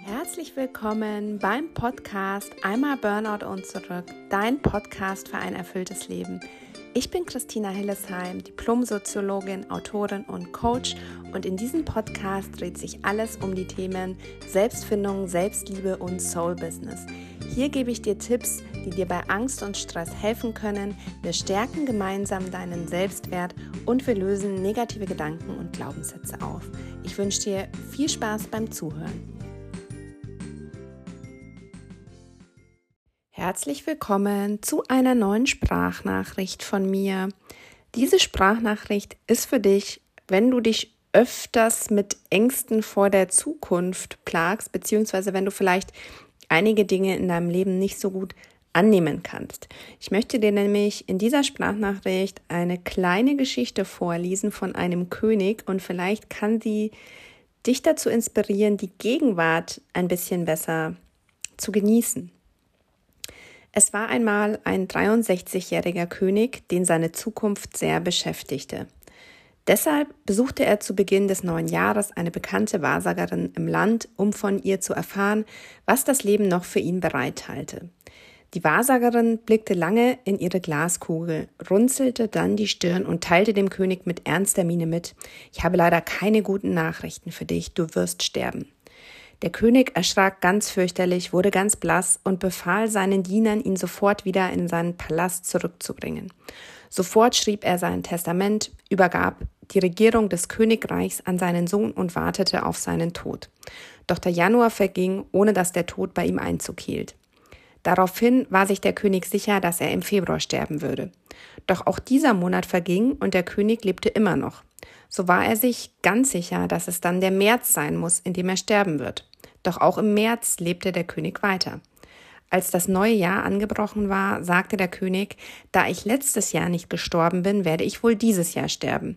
Herzlich willkommen beim Podcast Einmal Burnout und zurück, dein Podcast für ein erfülltes Leben. Ich bin Christina Hillesheim, Diplomsoziologin, Autorin und Coach und in diesem Podcast dreht sich alles um die Themen Selbstfindung, Selbstliebe und Soul Business. Hier gebe ich dir Tipps, die dir bei Angst und Stress helfen können. Wir stärken gemeinsam deinen Selbstwert und wir lösen negative Gedanken und Glaubenssätze auf. Ich wünsche dir viel Spaß beim Zuhören. Herzlich willkommen zu einer neuen Sprachnachricht von mir. Diese Sprachnachricht ist für dich, wenn du dich öfters mit Ängsten vor der Zukunft plagst, beziehungsweise wenn du vielleicht einige Dinge in deinem Leben nicht so gut annehmen kannst. Ich möchte dir nämlich in dieser Sprachnachricht eine kleine Geschichte vorlesen von einem König und vielleicht kann sie dich dazu inspirieren, die Gegenwart ein bisschen besser zu genießen. Es war einmal ein 63-jähriger König, den seine Zukunft sehr beschäftigte. Deshalb besuchte er zu Beginn des neuen Jahres eine bekannte Wahrsagerin im Land, um von ihr zu erfahren, was das Leben noch für ihn bereithalte. Die Wahrsagerin blickte lange in ihre Glaskugel, runzelte dann die Stirn und teilte dem König mit ernster Miene mit, ich habe leider keine guten Nachrichten für dich, du wirst sterben. Der König erschrak ganz fürchterlich, wurde ganz blass und befahl seinen Dienern, ihn sofort wieder in seinen Palast zurückzubringen. Sofort schrieb er sein Testament, übergab die Regierung des Königreichs an seinen Sohn und wartete auf seinen Tod. Doch der Januar verging, ohne dass der Tod bei ihm Einzug hielt. Daraufhin war sich der König sicher, dass er im Februar sterben würde. Doch auch dieser Monat verging und der König lebte immer noch. So war er sich ganz sicher, dass es dann der März sein muss, in dem er sterben wird. Doch auch im März lebte der König weiter. Als das neue Jahr angebrochen war, sagte der König, da ich letztes Jahr nicht gestorben bin, werde ich wohl dieses Jahr sterben.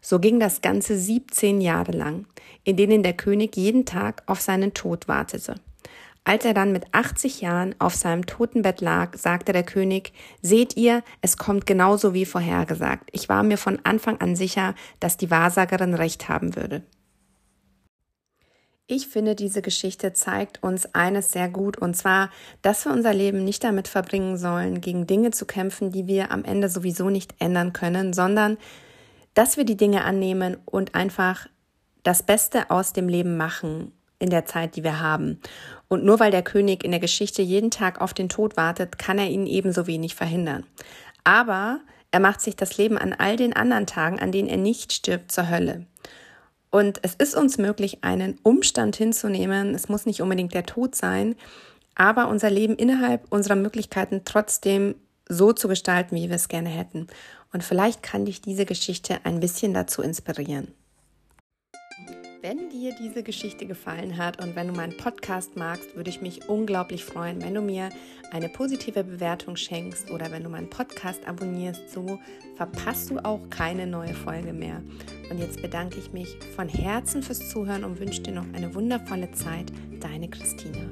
So ging das Ganze 17 Jahre lang, in denen der König jeden Tag auf seinen Tod wartete. Als er dann mit 80 Jahren auf seinem Totenbett lag, sagte der König, seht ihr, es kommt genauso wie vorhergesagt. Ich war mir von Anfang an sicher, dass die Wahrsagerin recht haben würde. Ich finde, diese Geschichte zeigt uns eines sehr gut, und zwar, dass wir unser Leben nicht damit verbringen sollen, gegen Dinge zu kämpfen, die wir am Ende sowieso nicht ändern können, sondern dass wir die Dinge annehmen und einfach das Beste aus dem Leben machen in der Zeit, die wir haben. Und nur weil der König in der Geschichte jeden Tag auf den Tod wartet, kann er ihn ebenso wenig verhindern. Aber er macht sich das Leben an all den anderen Tagen, an denen er nicht stirbt, zur Hölle. Und es ist uns möglich, einen Umstand hinzunehmen. Es muss nicht unbedingt der Tod sein, aber unser Leben innerhalb unserer Möglichkeiten trotzdem so zu gestalten, wie wir es gerne hätten. Und vielleicht kann dich diese Geschichte ein bisschen dazu inspirieren. Wenn dir diese Geschichte gefallen hat und wenn du meinen Podcast magst, würde ich mich unglaublich freuen, wenn du mir eine positive Bewertung schenkst oder wenn du meinen Podcast abonnierst. So verpasst du auch keine neue Folge mehr. Und jetzt bedanke ich mich von Herzen fürs Zuhören und wünsche dir noch eine wundervolle Zeit. Deine Christina.